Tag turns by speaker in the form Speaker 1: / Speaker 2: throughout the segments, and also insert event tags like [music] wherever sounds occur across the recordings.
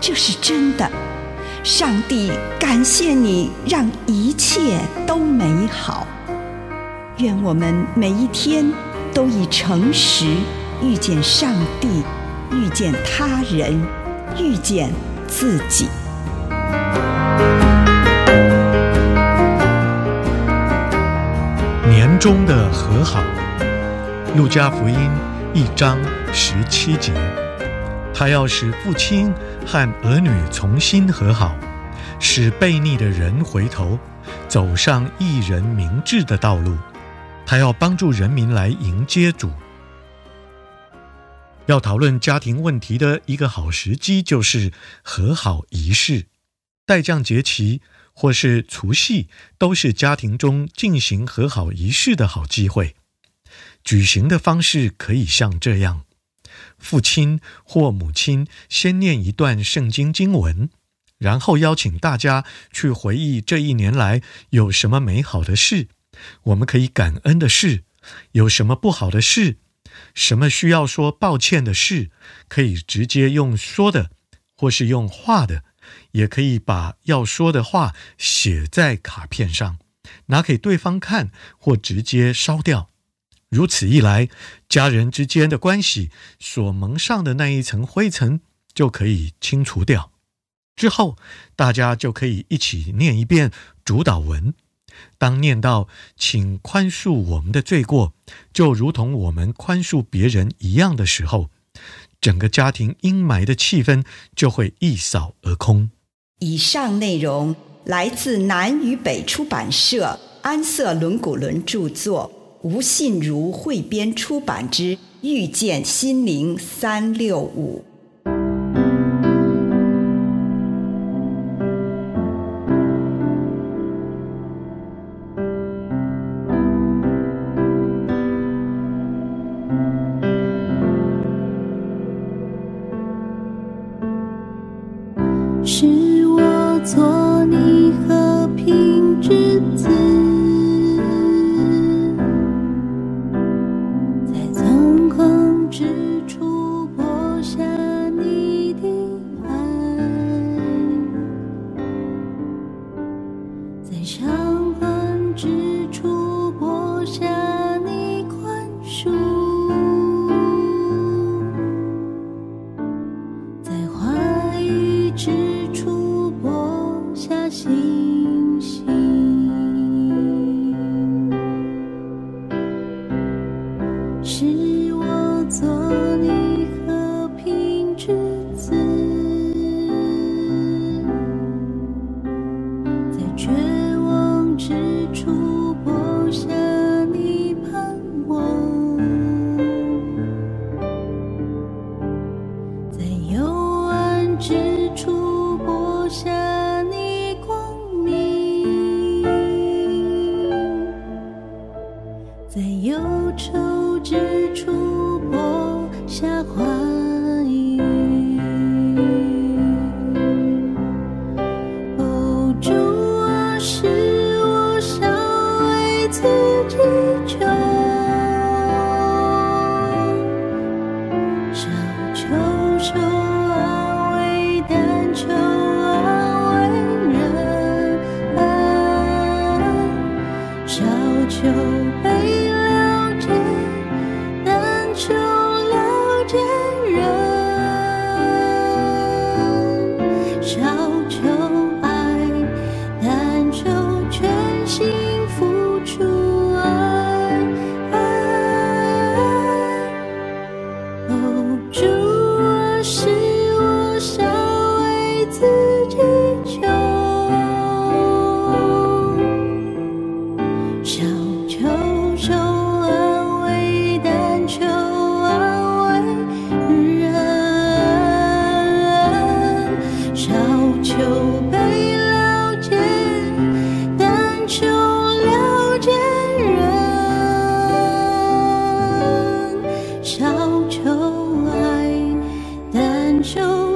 Speaker 1: 这是真的，上帝感谢你，让一切都美好。愿我们每一天都以诚实遇见上帝，遇见他人，遇见自己。
Speaker 2: 年终的和好，路加福音一章十七节。他要使父亲和儿女重新和好，使悖逆的人回头，走上一人明智的道路。他要帮助人民来迎接主。要讨论家庭问题的一个好时机，就是和好仪式。待降节期或是除夕，都是家庭中进行和好仪式的好机会。举行的方式可以像这样。父亲或母亲先念一段圣经经文，然后邀请大家去回忆这一年来有什么美好的事，我们可以感恩的事，有什么不好的事，什么需要说抱歉的事，可以直接用说的，或是用画的，也可以把要说的话写在卡片上，拿给对方看，或直接烧掉。如此一来，家人之间的关系所蒙上的那一层灰尘就可以清除掉。之后，大家就可以一起念一遍主祷文。当念到“请宽恕我们的罪过”，就如同我们宽恕别人一样的时候，整个家庭阴霾的气氛就会一扫而空。
Speaker 1: 以上内容来自南与北出版社安瑟伦古伦著作。吴信如汇编出版之《遇见心灵三六五》。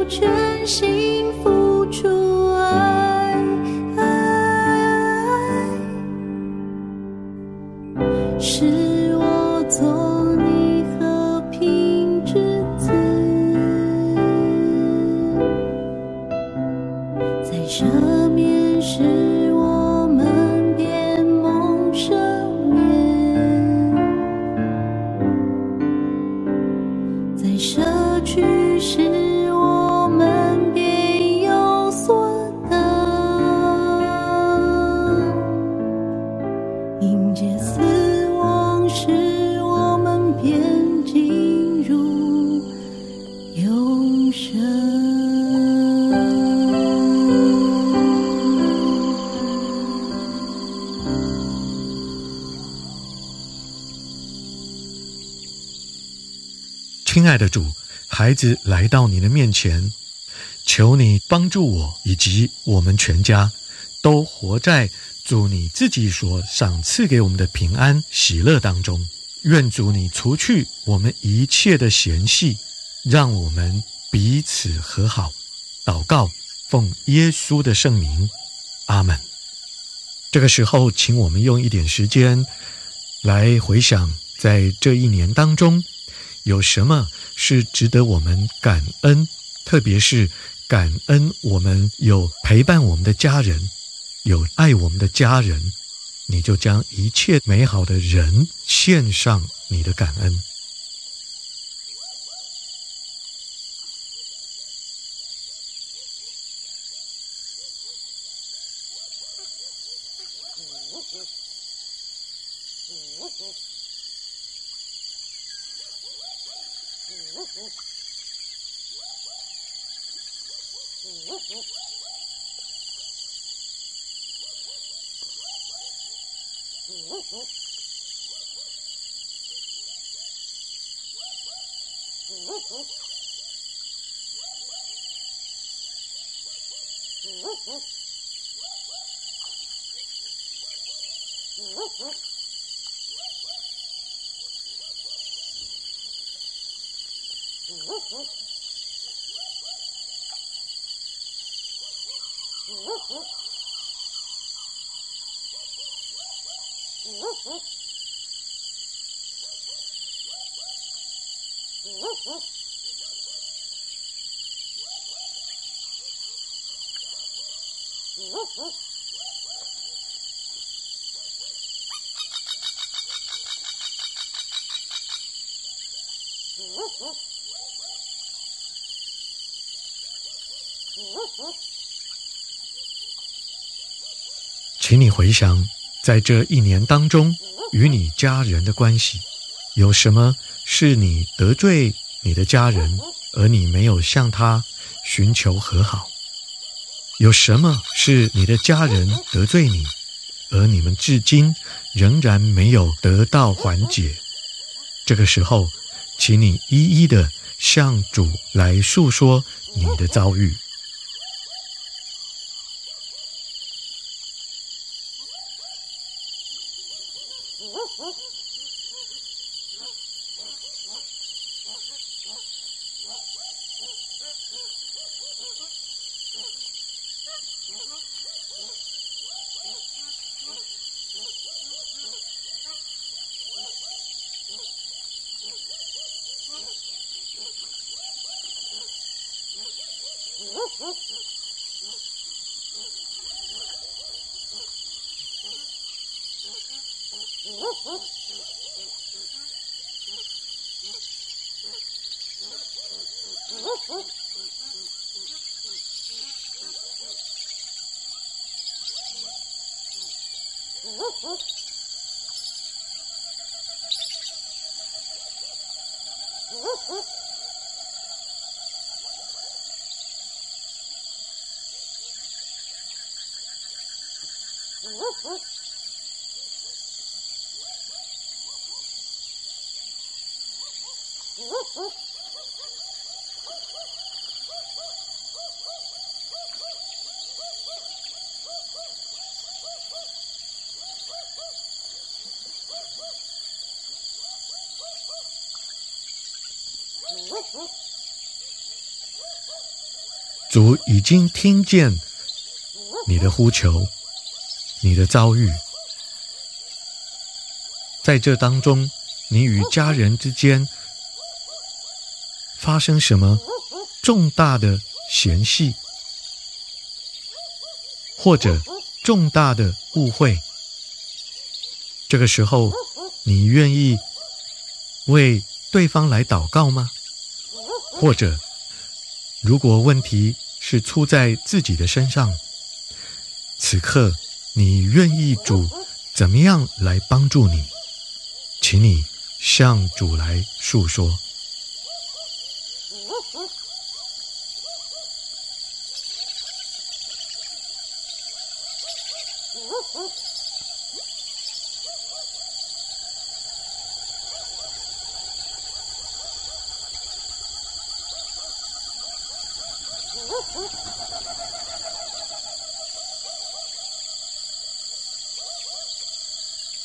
Speaker 3: 全心付出爱，
Speaker 1: 爱，我做你和平之子。在赦免时，我们变梦赦免。在去时。
Speaker 2: 亲爱的主，孩子来到你的面前，求你帮助我以及我们全家，都活在主你自己所赏赐给我们的平安喜乐当中。愿主你除去我们一切的嫌隙，让我们彼此和好。祷告，奉耶稣的圣名，阿门。这个时候，请我们用一点时间来回想，在这一年当中。有什么是值得我们感恩？特别是感恩我们有陪伴我们的家人，有爱我们的家人，你就将一切美好的人献上你的感恩。[laughs] Woof woof. Woof, woof. 请你回想，在这一年当中，与你家人的关系，有什么是你得罪你的家人，而你没有向他寻求和好？有什么是你的家人得罪你，而你们至今仍然没有得到缓解？这个时候，请你一一的向主来诉说你的遭遇。Woof woof. 主已经听见你的呼求，你的遭遇。在这当中，你与家人之间发生什么重大的嫌隙，或者重大的误会？这个时候，你愿意为对方来祷告吗？或者，如果问题是出在自己的身上，此刻你愿意主怎么样来帮助你？请你向主来诉说。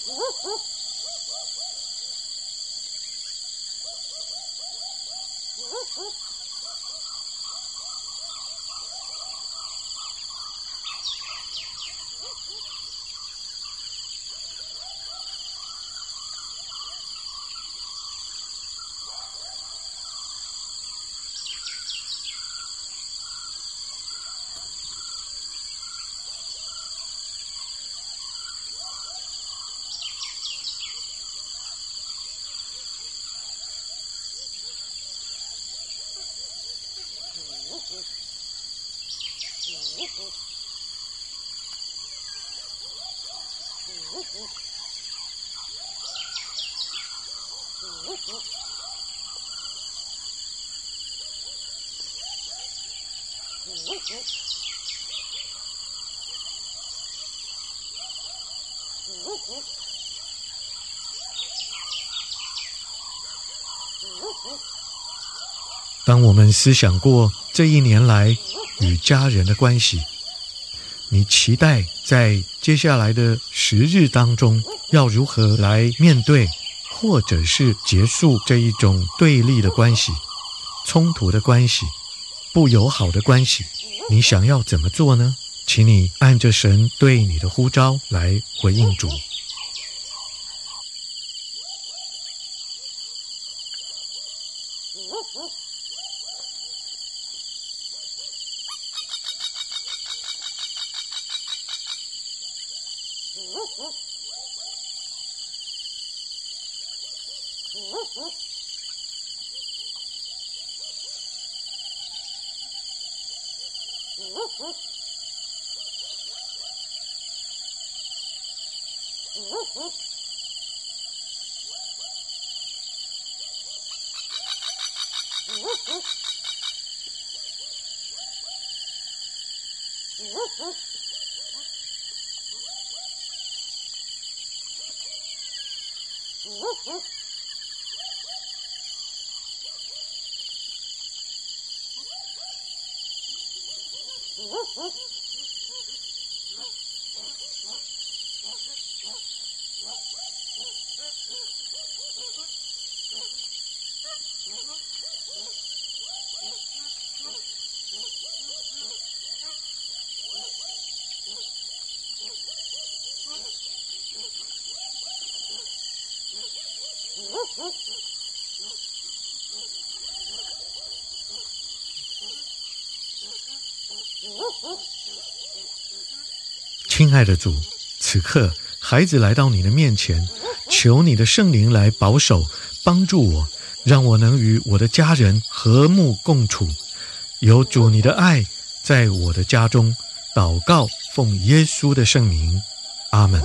Speaker 2: Woof, [laughs] woof. 当我们思想过这一年来与家人的关系，你期待在接下来的时日当中要如何来面对，或者是结束这一种对立的关系、冲突的关系、不友好的关系？你想要怎么做呢？请你按着神对你的呼召来回应主。Woof woof. Woof, woof. 亲爱的主，此刻孩子来到你的面前，求你的圣灵来保守、帮助我，让我能与我的家人和睦共处，有主你的爱在我的家中。祷告，奉耶稣的圣名，阿门。